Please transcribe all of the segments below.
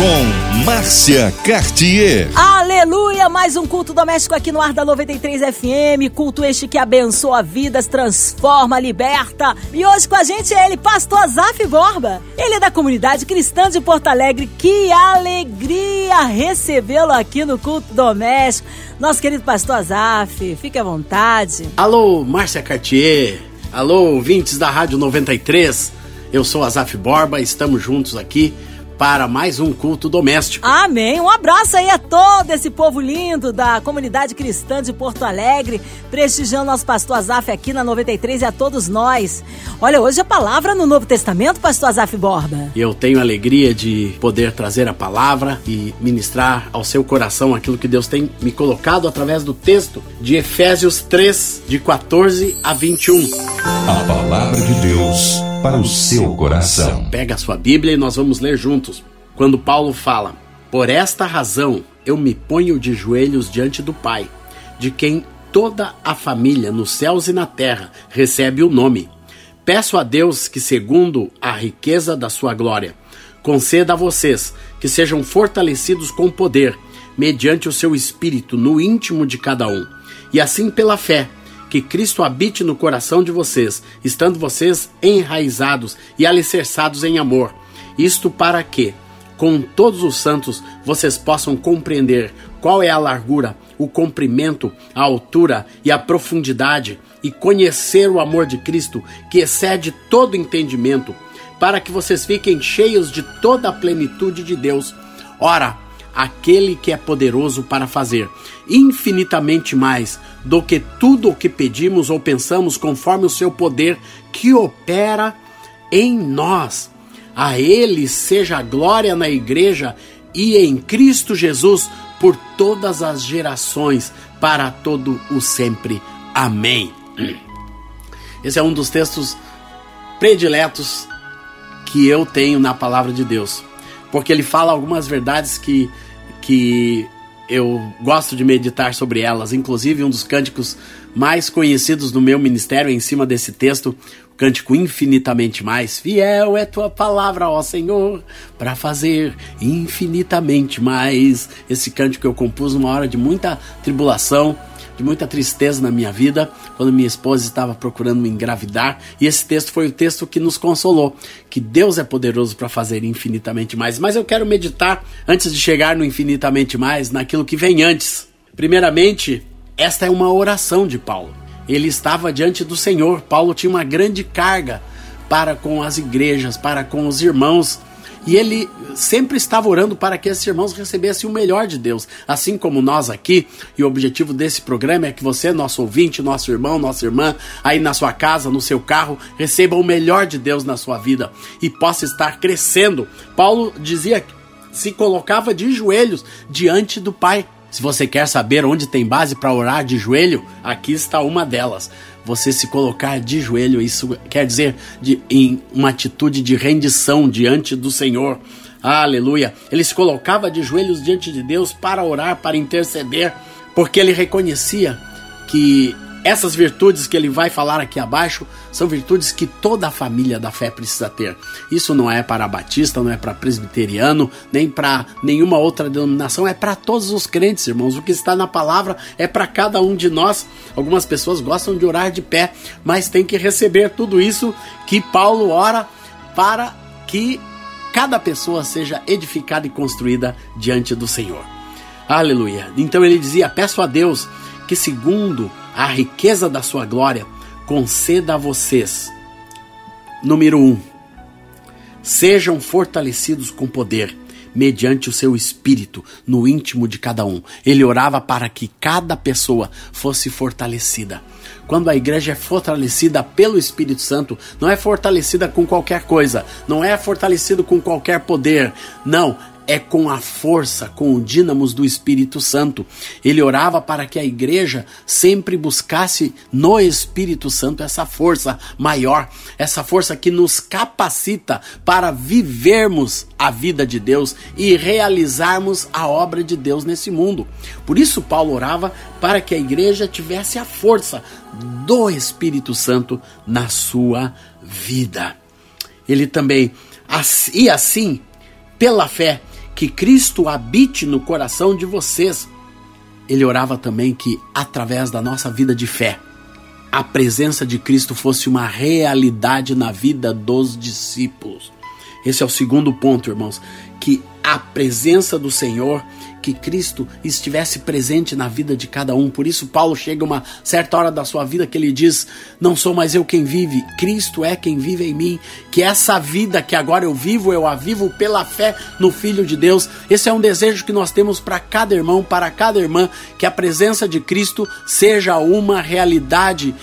Com Márcia Cartier. Aleluia! Mais um culto doméstico aqui no ar da 93 FM. Culto este que abençoa vidas, transforma, liberta. E hoje com a gente é ele, Pastor Zaf Borba. Ele é da comunidade cristã de Porto Alegre. Que alegria recebê-lo aqui no culto doméstico. Nosso querido Pastor Azaf, fique à vontade. Alô, Márcia Cartier. Alô, ouvintes da Rádio 93. Eu sou Azaf Borba, estamos juntos aqui para mais um culto doméstico. Amém. Um abraço aí a todo esse povo lindo da comunidade cristã de Porto Alegre, prestigiando nosso pastor Azaf aqui na 93 e a todos nós. Olha, hoje a palavra no Novo Testamento, pastor Azaf Borba. Eu tenho a alegria de poder trazer a palavra e ministrar ao seu coração aquilo que Deus tem me colocado através do texto de Efésios 3, de 14 a 21. A palavra de Deus para o seu coração. Pega a sua Bíblia e nós vamos ler juntos. Quando Paulo fala: Por esta razão eu me ponho de joelhos diante do Pai, de quem toda a família nos céus e na terra recebe o nome. Peço a Deus que, segundo a riqueza da sua glória, conceda a vocês que sejam fortalecidos com poder, mediante o seu espírito no íntimo de cada um, e assim pela fé que Cristo habite no coração de vocês, estando vocês enraizados e alicerçados em amor. Isto para que, com todos os santos, vocês possam compreender qual é a largura, o comprimento, a altura e a profundidade, e conhecer o amor de Cristo, que excede todo entendimento, para que vocês fiquem cheios de toda a plenitude de Deus. Ora, aquele que é poderoso para fazer infinitamente mais do que tudo o que pedimos ou pensamos, conforme o seu poder que opera em nós. A Ele seja a glória na Igreja e em Cristo Jesus por todas as gerações, para todo o sempre. Amém. Esse é um dos textos prediletos que eu tenho na palavra de Deus porque ele fala algumas verdades que, que eu gosto de meditar sobre elas. Inclusive, um dos cânticos mais conhecidos do meu ministério em cima desse texto, o cântico infinitamente mais. Fiel é tua palavra, ó Senhor, para fazer infinitamente mais. Esse cântico eu compus numa hora de muita tribulação de muita tristeza na minha vida, quando minha esposa estava procurando me engravidar, e esse texto foi o texto que nos consolou, que Deus é poderoso para fazer infinitamente mais. Mas eu quero meditar antes de chegar no infinitamente mais, naquilo que vem antes. Primeiramente, esta é uma oração de Paulo. Ele estava diante do Senhor. Paulo tinha uma grande carga para com as igrejas, para com os irmãos e ele sempre estava orando para que esses irmãos recebessem o melhor de Deus, assim como nós aqui. E o objetivo desse programa é que você, nosso ouvinte, nosso irmão, nossa irmã, aí na sua casa, no seu carro, receba o melhor de Deus na sua vida e possa estar crescendo. Paulo dizia que se colocava de joelhos diante do Pai. Se você quer saber onde tem base para orar de joelho, aqui está uma delas você se colocar de joelho, isso quer dizer de, em uma atitude de rendição diante do Senhor. Aleluia. Ele se colocava de joelhos diante de Deus para orar, para interceder, porque ele reconhecia que essas virtudes que ele vai falar aqui abaixo são virtudes que toda a família da fé precisa ter. Isso não é para batista, não é para presbiteriano, nem para nenhuma outra denominação, é para todos os crentes, irmãos. O que está na palavra é para cada um de nós. Algumas pessoas gostam de orar de pé, mas tem que receber tudo isso que Paulo ora para que cada pessoa seja edificada e construída diante do Senhor. Aleluia. Então ele dizia: Peço a Deus que, segundo a riqueza da sua glória, conceda a vocês. Número 1. Um, sejam fortalecidos com poder, mediante o seu espírito, no íntimo de cada um. Ele orava para que cada pessoa fosse fortalecida. Quando a igreja é fortalecida pelo Espírito Santo, não é fortalecida com qualquer coisa, não é fortalecido com qualquer poder, não, é com a força, com o dínamos do Espírito Santo. Ele orava para que a igreja sempre buscasse no Espírito Santo essa força maior, essa força que nos capacita para vivermos a vida de Deus e realizarmos a obra de Deus nesse mundo. Por isso, Paulo orava para que a igreja tivesse a força do Espírito Santo na sua vida. Ele também, e assim, pela fé, que Cristo habite no coração de vocês. Ele orava também que, através da nossa vida de fé, a presença de Cristo fosse uma realidade na vida dos discípulos. Esse é o segundo ponto, irmãos, que a presença do Senhor que Cristo estivesse presente na vida de cada um. Por isso, Paulo chega uma certa hora da sua vida que ele diz: Não sou mais eu quem vive, Cristo é quem vive em mim. Que essa vida que agora eu vivo, eu a vivo pela fé no Filho de Deus. Esse é um desejo que nós temos para cada irmão, para cada irmã, que a presença de Cristo seja uma realidade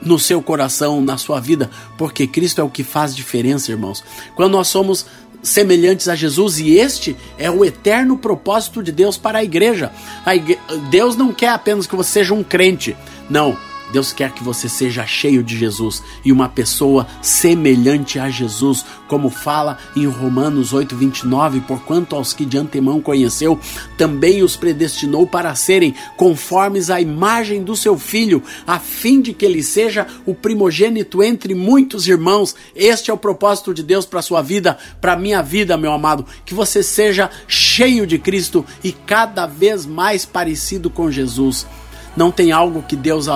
no seu coração, na sua vida, porque Cristo é o que faz diferença, irmãos. Quando nós somos semelhantes a Jesus e este é o eterno propósito de Deus para a igreja. A igre... Deus não quer apenas que você seja um crente, não. Deus quer que você seja cheio de Jesus e uma pessoa semelhante a Jesus, como fala em Romanos 8:29, porquanto aos que de antemão conheceu, também os predestinou para serem conformes à imagem do seu filho, a fim de que ele seja o primogênito entre muitos irmãos. Este é o propósito de Deus para sua vida, para minha vida, meu amado, que você seja cheio de Cristo e cada vez mais parecido com Jesus. Não tem algo que Deus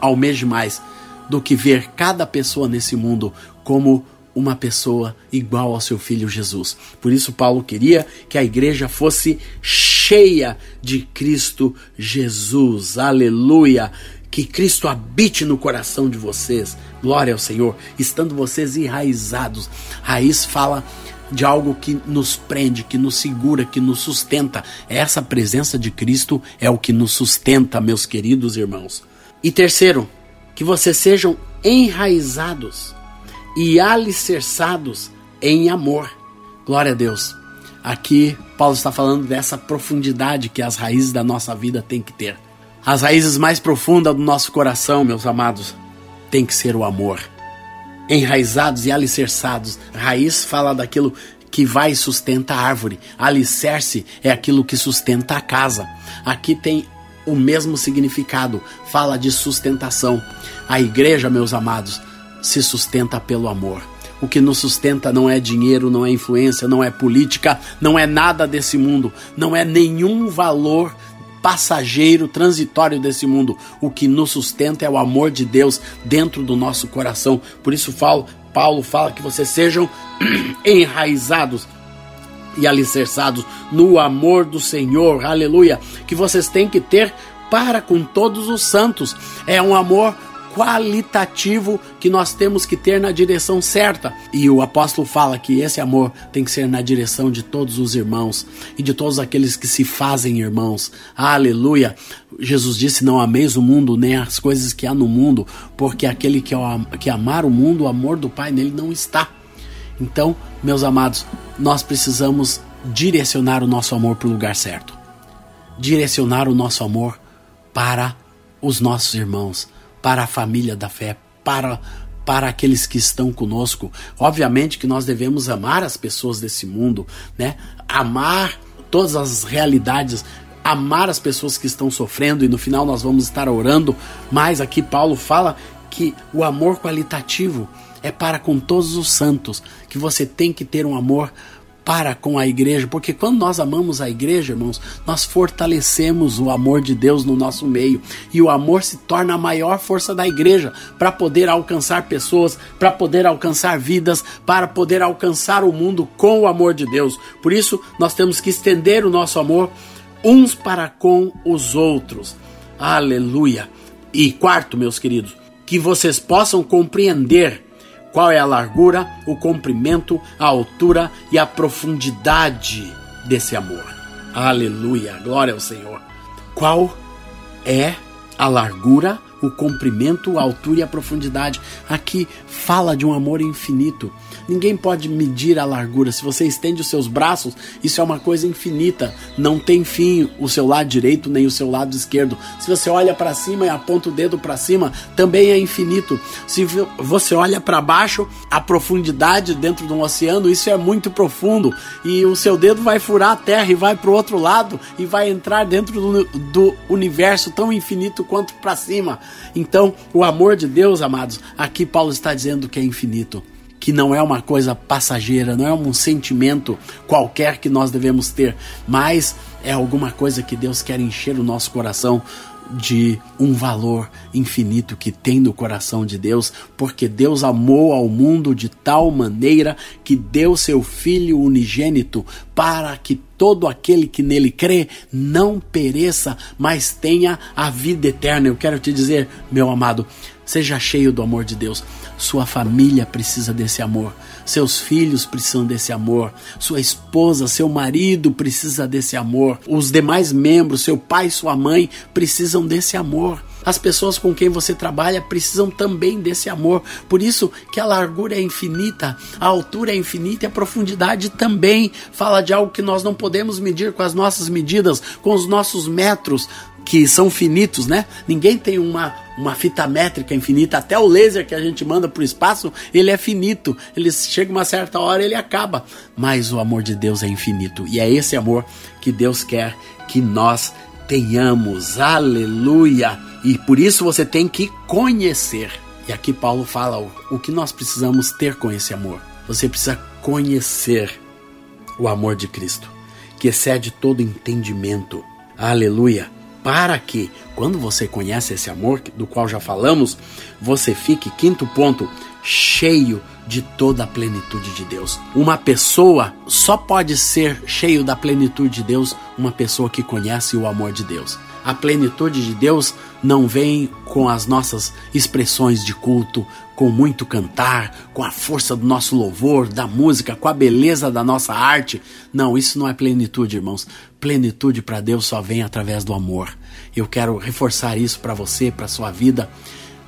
almeje mais do que ver cada pessoa nesse mundo como uma pessoa igual ao seu filho Jesus. Por isso, Paulo queria que a igreja fosse cheia de Cristo Jesus. Aleluia! Que Cristo habite no coração de vocês. Glória ao Senhor. Estando vocês enraizados. Raiz fala de algo que nos prende, que nos segura, que nos sustenta. Essa presença de Cristo é o que nos sustenta, meus queridos irmãos. E terceiro, que vocês sejam enraizados e alicerçados em amor. Glória a Deus. Aqui Paulo está falando dessa profundidade que as raízes da nossa vida têm que ter. As raízes mais profundas do nosso coração, meus amados, tem que ser o amor enraizados e alicerçados. Raiz fala daquilo que vai e sustenta a árvore. Alicerce é aquilo que sustenta a casa. Aqui tem o mesmo significado, fala de sustentação. A igreja, meus amados, se sustenta pelo amor. O que nos sustenta não é dinheiro, não é influência, não é política, não é nada desse mundo, não é nenhum valor passageiro, transitório desse mundo. O que nos sustenta é o amor de Deus dentro do nosso coração. Por isso falo, Paulo fala que vocês sejam enraizados e alicerçados no amor do Senhor. Aleluia! Que vocês têm que ter para com todos os santos. É um amor qualitativo que nós temos que ter na direção certa. E o apóstolo fala que esse amor tem que ser na direção de todos os irmãos e de todos aqueles que se fazem irmãos. Aleluia! Jesus disse: Não ameis o mundo nem as coisas que há no mundo, porque aquele que, que amar o mundo, o amor do Pai nele não está. Então, meus amados, nós precisamos direcionar o nosso amor para o lugar certo. Direcionar o nosso amor para os nossos irmãos para a família da fé, para para aqueles que estão conosco. Obviamente que nós devemos amar as pessoas desse mundo, né? Amar todas as realidades, amar as pessoas que estão sofrendo e no final nós vamos estar orando, mas aqui Paulo fala que o amor qualitativo é para com todos os santos, que você tem que ter um amor para com a igreja, porque quando nós amamos a igreja, irmãos, nós fortalecemos o amor de Deus no nosso meio e o amor se torna a maior força da igreja para poder alcançar pessoas, para poder alcançar vidas, para poder alcançar o mundo com o amor de Deus. Por isso, nós temos que estender o nosso amor uns para com os outros. Aleluia! E quarto, meus queridos, que vocês possam compreender qual é a largura, o comprimento, a altura e a profundidade desse amor? Aleluia, glória ao Senhor. Qual é a largura, o comprimento, a altura e a profundidade. Aqui fala de um amor infinito. Ninguém pode medir a largura. Se você estende os seus braços, isso é uma coisa infinita. Não tem fim o seu lado direito nem o seu lado esquerdo. Se você olha para cima e aponta o dedo para cima, também é infinito. Se você olha para baixo, a profundidade dentro de um oceano, isso é muito profundo. E o seu dedo vai furar a terra e vai para o outro lado e vai entrar dentro do, do universo tão infinito quanto para cima. Então, o amor de Deus, amados, aqui Paulo está dizendo que é infinito que não é uma coisa passageira, não é um sentimento qualquer que nós devemos ter, mas é alguma coisa que Deus quer encher o nosso coração de um valor infinito que tem no coração de Deus, porque Deus amou ao mundo de tal maneira que deu seu Filho unigênito para que todo aquele que nele crê não pereça, mas tenha a vida eterna. Eu quero te dizer, meu amado, seja cheio do amor de Deus. Sua família precisa desse amor. Seus filhos precisam desse amor. Sua esposa, seu marido precisa desse amor. Os demais membros, seu pai, sua mãe precisam desse amor. As pessoas com quem você trabalha precisam também desse amor. Por isso que a largura é infinita, a altura é infinita e a profundidade também. Fala de algo que nós não podemos medir com as nossas medidas, com os nossos metros que são finitos, né? Ninguém tem uma, uma fita métrica infinita. Até o laser que a gente manda para o espaço, ele é finito. Ele chega uma certa hora, ele acaba. Mas o amor de Deus é infinito. E é esse amor que Deus quer que nós tenhamos. Aleluia! E por isso você tem que conhecer. E aqui Paulo fala o, o que nós precisamos ter com esse amor. Você precisa conhecer o amor de Cristo, que excede todo entendimento. Aleluia! Para que, quando você conhece esse amor do qual já falamos, você fique, quinto ponto, cheio de toda a plenitude de Deus. Uma pessoa só pode ser cheio da plenitude de Deus, uma pessoa que conhece o amor de Deus. A plenitude de Deus não vem com as nossas expressões de culto, com muito cantar, com a força do nosso louvor, da música, com a beleza da nossa arte. Não, isso não é plenitude, irmãos. Plenitude para Deus só vem através do amor. Eu quero reforçar isso para você, para sua vida,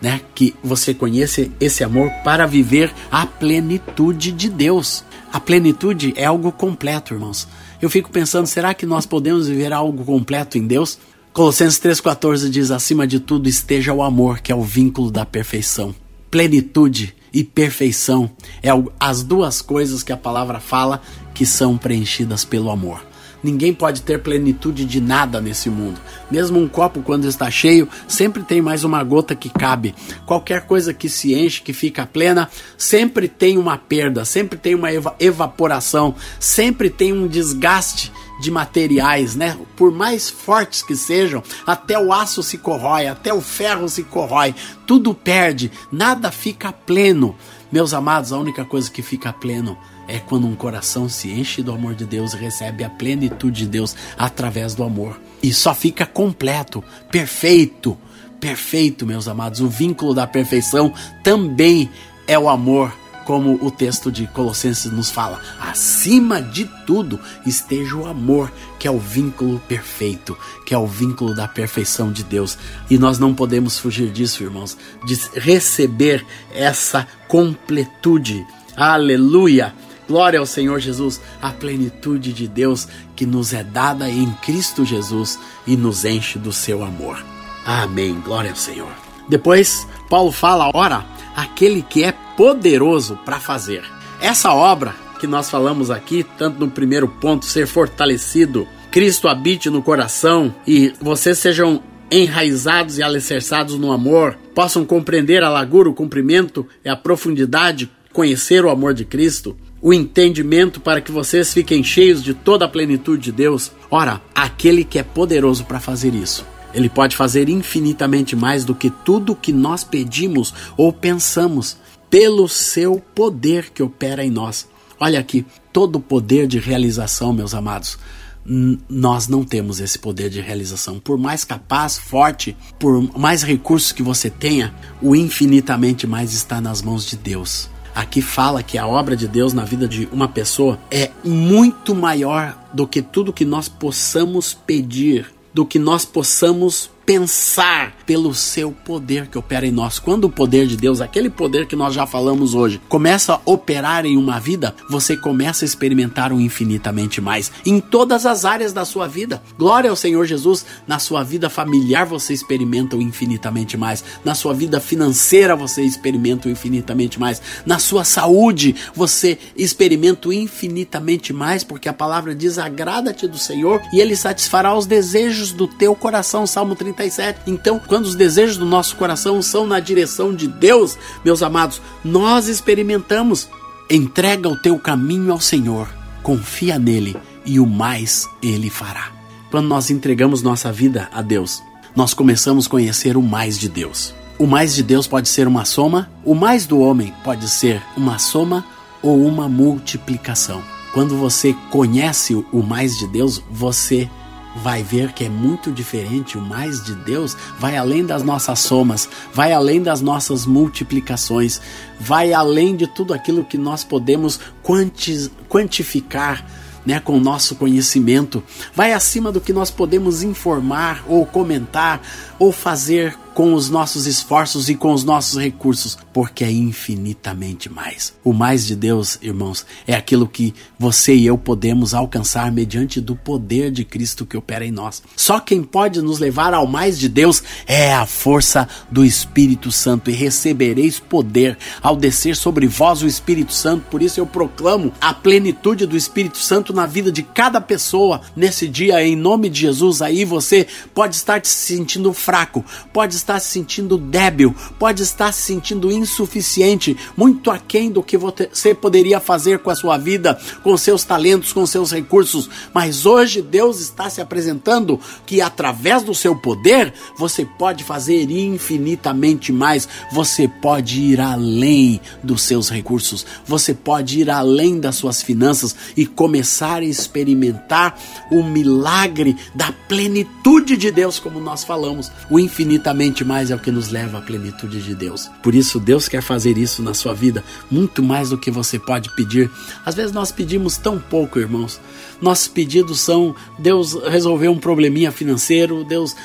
né? Que você conheça esse amor para viver a plenitude de Deus. A plenitude é algo completo, irmãos. Eu fico pensando, será que nós podemos viver algo completo em Deus? Colossenses 3,14 diz: acima de tudo esteja o amor, que é o vínculo da perfeição. Plenitude e perfeição é as duas coisas que a palavra fala que são preenchidas pelo amor. Ninguém pode ter plenitude de nada nesse mundo. Mesmo um copo, quando está cheio, sempre tem mais uma gota que cabe. Qualquer coisa que se enche, que fica plena, sempre tem uma perda, sempre tem uma evaporação, sempre tem um desgaste de materiais, né? Por mais fortes que sejam, até o aço se corrói, até o ferro se corrói, tudo perde, nada fica pleno. Meus amados, a única coisa que fica pleno é quando um coração se enche do amor de Deus e recebe a plenitude de Deus através do amor. E só fica completo, perfeito, perfeito, meus amados. O vínculo da perfeição também é o amor como o texto de Colossenses nos fala, acima de tudo esteja o amor, que é o vínculo perfeito, que é o vínculo da perfeição de Deus. E nós não podemos fugir disso, irmãos, de receber essa completude. Aleluia! Glória ao Senhor Jesus, a plenitude de Deus que nos é dada em Cristo Jesus e nos enche do seu amor. Amém. Glória ao Senhor. Depois, Paulo fala: ora, aquele que é poderoso para fazer. Essa obra que nós falamos aqui, tanto no primeiro ponto, ser fortalecido, Cristo habite no coração e vocês sejam enraizados e alicerçados no amor, possam compreender a largura, o comprimento e a profundidade, conhecer o amor de Cristo, o entendimento para que vocês fiquem cheios de toda a plenitude de Deus. Ora, aquele que é poderoso para fazer isso ele pode fazer infinitamente mais do que tudo que nós pedimos ou pensamos, pelo seu poder que opera em nós. Olha aqui, todo o poder de realização, meus amados. Nós não temos esse poder de realização. Por mais capaz, forte, por mais recursos que você tenha, o infinitamente mais está nas mãos de Deus. Aqui fala que a obra de Deus na vida de uma pessoa é muito maior do que tudo que nós possamos pedir do que nós possamos pensar pelo seu poder que opera em nós. Quando o poder de Deus, aquele poder que nós já falamos hoje, começa a operar em uma vida, você começa a experimentar o um infinitamente mais em todas as áreas da sua vida. Glória ao Senhor Jesus, na sua vida familiar você experimenta o infinitamente mais, na sua vida financeira você experimenta o infinitamente mais, na sua saúde você experimenta o infinitamente mais, porque a palavra diz: agrada-te do Senhor e ele satisfará os desejos do teu coração. Salmo 37. Então, quando os desejos do nosso coração são na direção de Deus, meus amados, nós experimentamos. Entrega o teu caminho ao Senhor, confia nele e o mais ele fará. Quando nós entregamos nossa vida a Deus, nós começamos a conhecer o mais de Deus. O mais de Deus pode ser uma soma, o mais do homem pode ser uma soma ou uma multiplicação. Quando você conhece o mais de Deus, você vai ver que é muito diferente. O mais de Deus vai além das nossas somas, vai além das nossas multiplicações, vai além de tudo aquilo que nós podemos quanti quantificar. Né, com o nosso conhecimento, vai acima do que nós podemos informar ou comentar ou fazer com os nossos esforços e com os nossos recursos, porque é infinitamente mais. O mais de Deus, irmãos, é aquilo que você e eu podemos alcançar mediante do poder de Cristo que opera em nós. Só quem pode nos levar ao mais de Deus é a força do Espírito Santo e recebereis poder ao descer sobre vós o Espírito Santo. Por isso eu proclamo a plenitude do Espírito Santo na vida de cada pessoa nesse dia em nome de Jesus. Aí você pode estar se sentindo fraco, pode estar se sentindo débil, pode estar se sentindo insuficiente, muito aquém do que você poderia fazer com a sua vida, com seus talentos, com seus recursos. Mas hoje Deus está se apresentando que através do seu poder você pode fazer infinitamente mais, você pode ir além dos seus recursos, você pode ir além das suas finanças e começar a experimentar o milagre da plenitude de Deus, como nós falamos, o infinitamente mais é o que nos leva à plenitude de Deus. Por isso, Deus quer fazer isso na sua vida, muito mais do que você pode pedir. Às vezes nós pedimos tão pouco, irmãos. Nossos pedidos são Deus resolver um probleminha financeiro, Deus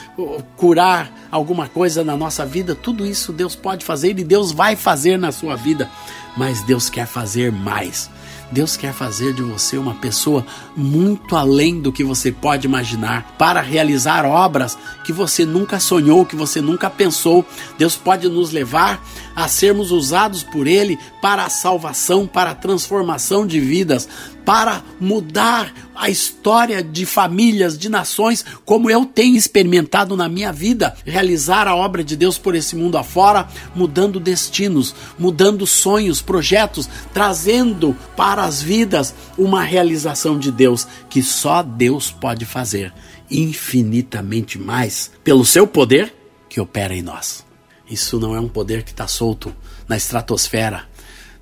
curar alguma coisa na nossa vida. Tudo isso Deus pode fazer e Deus vai fazer na sua vida. Mas Deus quer fazer mais. Deus quer fazer de você uma pessoa muito além do que você pode imaginar, para realizar obras que você nunca sonhou, que você nunca pensou. Deus pode nos levar a sermos usados por Ele para a salvação, para a transformação de vidas, para mudar a história de famílias, de nações, como eu tenho experimentado na minha vida, realizar a obra de Deus por esse mundo afora, mudando destinos, mudando sonhos, projetos, trazendo para as vidas uma realização de Deus que só Deus pode fazer, infinitamente mais, pelo seu poder que opera em nós. Isso não é um poder que está solto na estratosfera,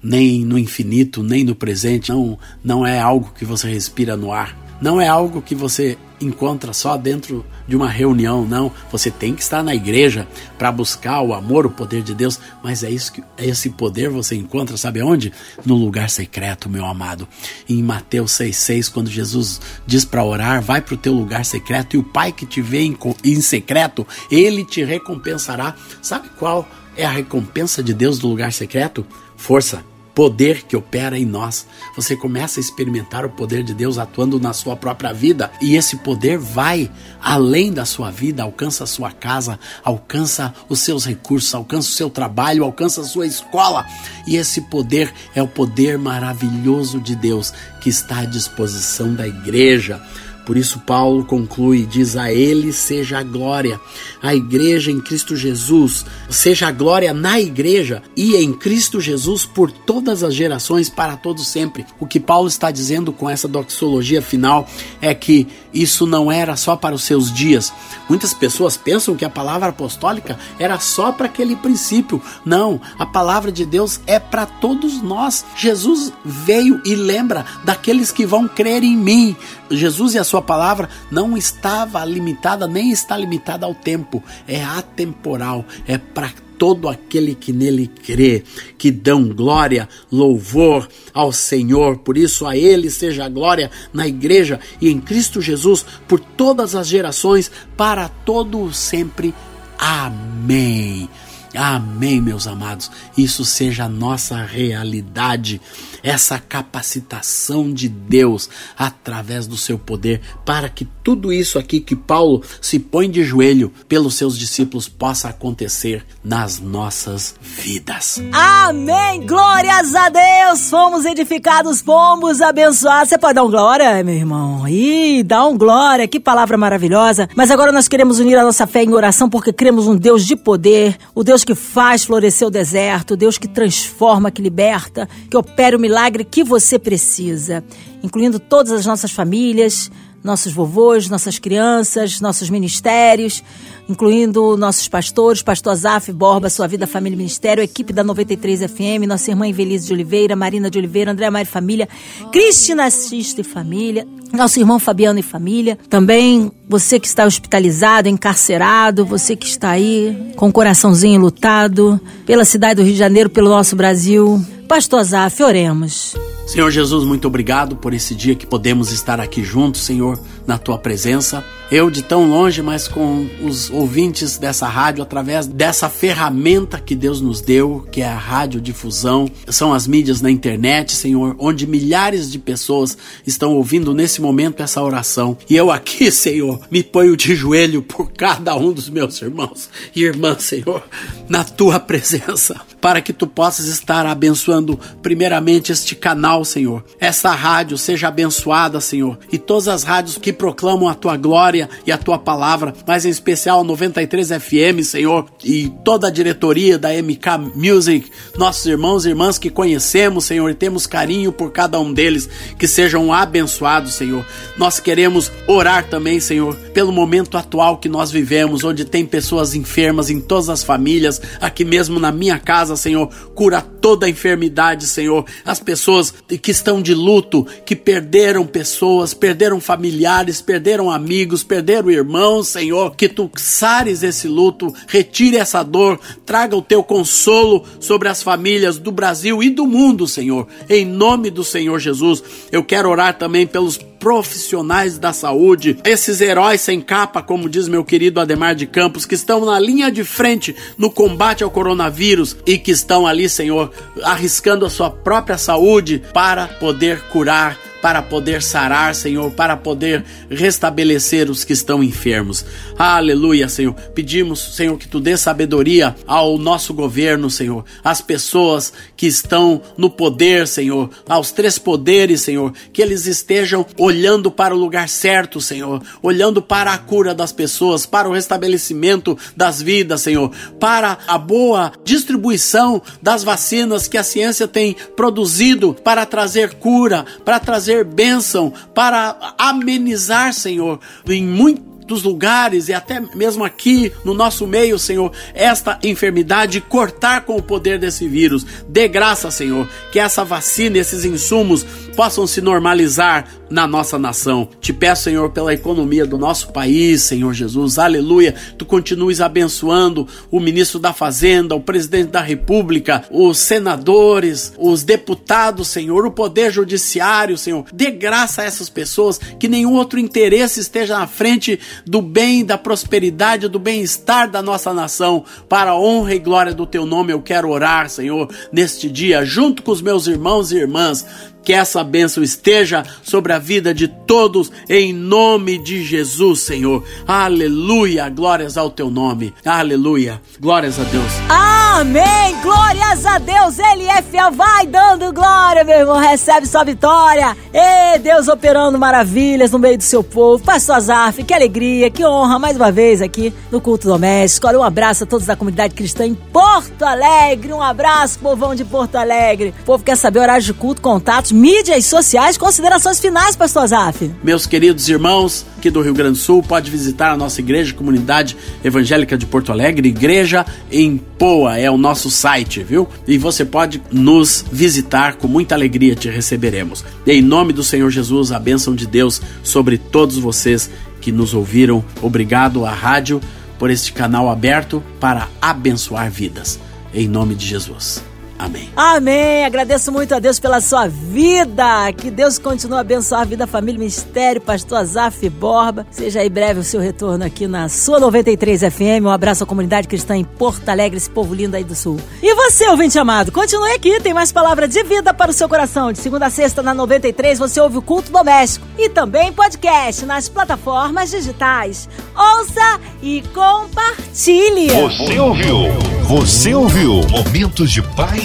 nem no infinito, nem no presente. Não, não é algo que você respira no ar. Não é algo que você encontra só dentro de uma reunião, não. Você tem que estar na igreja para buscar o amor, o poder de Deus, mas é isso que esse poder você encontra, sabe onde? No lugar secreto, meu amado. Em Mateus 6:6, quando Jesus diz para orar, vai para o teu lugar secreto e o Pai que te vê em, em secreto, ele te recompensará. Sabe qual é a recompensa de Deus do lugar secreto? Força poder que opera em nós. Você começa a experimentar o poder de Deus atuando na sua própria vida e esse poder vai além da sua vida, alcança a sua casa, alcança os seus recursos, alcança o seu trabalho, alcança a sua escola. E esse poder é o poder maravilhoso de Deus que está à disposição da igreja. Por isso, Paulo conclui: diz a Ele seja a glória, a igreja em Cristo Jesus, seja a glória na igreja e em Cristo Jesus por todas as gerações, para todos sempre. O que Paulo está dizendo com essa doxologia final é que isso não era só para os seus dias. Muitas pessoas pensam que a palavra apostólica era só para aquele princípio. Não, a palavra de Deus é para todos nós. Jesus veio e lembra daqueles que vão crer em mim. Jesus e a sua palavra não estava limitada, nem está limitada ao tempo, é atemporal, é para todo aquele que nele crê, que dão glória, louvor ao Senhor. Por isso, a Ele seja a glória na igreja e em Cristo Jesus por todas as gerações, para todo sempre. Amém. Amém, meus amados. Isso seja a nossa realidade, essa capacitação de Deus através do seu poder, para que tudo isso aqui que Paulo se põe de joelho pelos seus discípulos possa acontecer nas nossas vidas. Amém! Glórias a Deus! Fomos edificados, fomos abençoados. Você pode dar um glória, meu irmão? Ih, dá um glória, que palavra maravilhosa. Mas agora nós queremos unir a nossa fé em oração porque cremos um Deus de poder, o Deus que faz florescer o deserto, Deus que transforma, que liberta, que opera o milagre que você precisa, incluindo todas as nossas famílias, nossos vovôs, nossas crianças, nossos ministérios, incluindo nossos pastores, pastor Zaf Borba, Sua Vida, Família e Ministério, equipe da 93 FM, nossa irmã Invelise de Oliveira, Marina de Oliveira, André e Família, Cristina Xista e Família, nosso irmão Fabiano e Família, também você que está hospitalizado, encarcerado, você que está aí com o coraçãozinho lutado pela cidade do Rio de Janeiro, pelo nosso Brasil. Pastor Zaf, oremos. Senhor Jesus, muito obrigado por esse dia que podemos estar aqui juntos, Senhor, na tua presença. Eu de tão longe, mas com os ouvintes dessa rádio, através dessa ferramenta que Deus nos deu, que é a radiodifusão, são as mídias na internet, Senhor, onde milhares de pessoas estão ouvindo nesse momento essa oração. E eu aqui, Senhor, me ponho de joelho por cada um dos meus irmãos e irmãs, Senhor, na tua presença, para que tu possas estar abençoando primeiramente este canal, Senhor. Essa rádio seja abençoada, Senhor, e todas as rádios que proclamam a tua glória e a tua palavra, mas em especial a 93 FM, Senhor, e toda a diretoria da MK Music, nossos irmãos e irmãs que conhecemos, Senhor, e temos carinho por cada um deles, que sejam abençoados, Senhor. Nós queremos orar também, Senhor, pelo momento atual que nós vivemos, onde tem pessoas enfermas em todas as famílias, aqui mesmo na minha casa, Senhor, cura toda a enfermidade, Senhor. As pessoas que estão de luto, que perderam pessoas, perderam familiares, perderam amigos, perderam irmãos, Senhor, que tu sares esse luto, retire essa dor, traga o teu consolo sobre as famílias do Brasil e do mundo, Senhor. Em nome do Senhor Jesus, eu quero orar também pelos profissionais da saúde, esses heróis sem capa, como diz meu querido Ademar de Campos, que estão na linha de frente no combate ao coronavírus e que estão ali, Senhor, arriscando a sua própria saúde para poder curar para poder sarar, Senhor, para poder restabelecer os que estão enfermos. Aleluia, Senhor. Pedimos, Senhor, que tu dê sabedoria ao nosso governo, Senhor, às pessoas que estão no poder, Senhor, aos três poderes, Senhor, que eles estejam olhando para o lugar certo, Senhor, olhando para a cura das pessoas, para o restabelecimento das vidas, Senhor, para a boa distribuição das vacinas que a ciência tem produzido para trazer cura, para trazer trazer bênção, para amenizar, Senhor, em muitos lugares e até mesmo aqui no nosso meio, Senhor, esta enfermidade cortar com o poder desse vírus. Dê graça, Senhor, que essa vacina, esses insumos possam se normalizar na nossa nação. Te peço, Senhor, pela economia do nosso país, Senhor Jesus, aleluia. Tu continues abençoando o ministro da Fazenda, o presidente da República, os senadores, os deputados, Senhor, o poder judiciário, Senhor. Dê graça a essas pessoas, que nenhum outro interesse esteja na frente do bem, da prosperidade, do bem-estar da nossa nação. Para a honra e glória do teu nome, eu quero orar, Senhor, neste dia, junto com os meus irmãos e irmãs que essa bênção esteja sobre a vida de todos, em nome de Jesus, Senhor. Aleluia, glórias ao teu nome. Aleluia, glórias a Deus. Amém, glórias a Deus. Ele é fiel, vai dando glória, meu irmão. Recebe sua vitória. E Deus operando maravilhas no meio do seu povo. Pastor Azaf, que alegria, que honra mais uma vez aqui no culto doméstico. Olha, um abraço a todos da comunidade cristã em Porto Alegre. Um abraço, povão de Porto Alegre. O povo quer saber horários de culto, contatos mídias sociais, considerações finais, pastor Zaf. Meus queridos irmãos aqui do Rio Grande do Sul, pode visitar a nossa igreja, comunidade evangélica de Porto Alegre, Igreja em Poa, é o nosso site, viu? E você pode nos visitar, com muita alegria te receberemos. Em nome do Senhor Jesus, a bênção de Deus sobre todos vocês que nos ouviram. Obrigado à rádio por este canal aberto para abençoar vidas. Em nome de Jesus. Amém. Amém. Agradeço muito a Deus pela sua vida. Que Deus continue a abençoar a vida, família Mistério, Pastor Azaf Borba. Seja aí breve o seu retorno aqui na sua 93 FM. Um abraço à comunidade cristã em Porto Alegre, esse povo lindo aí do Sul. E você, ouvinte amado, continue aqui. Tem mais palavra de vida para o seu coração. De segunda a sexta na 93 você ouve o culto doméstico e também podcast nas plataformas digitais. Ouça e compartilhe. Você ouviu? Você ouviu? Momentos de paz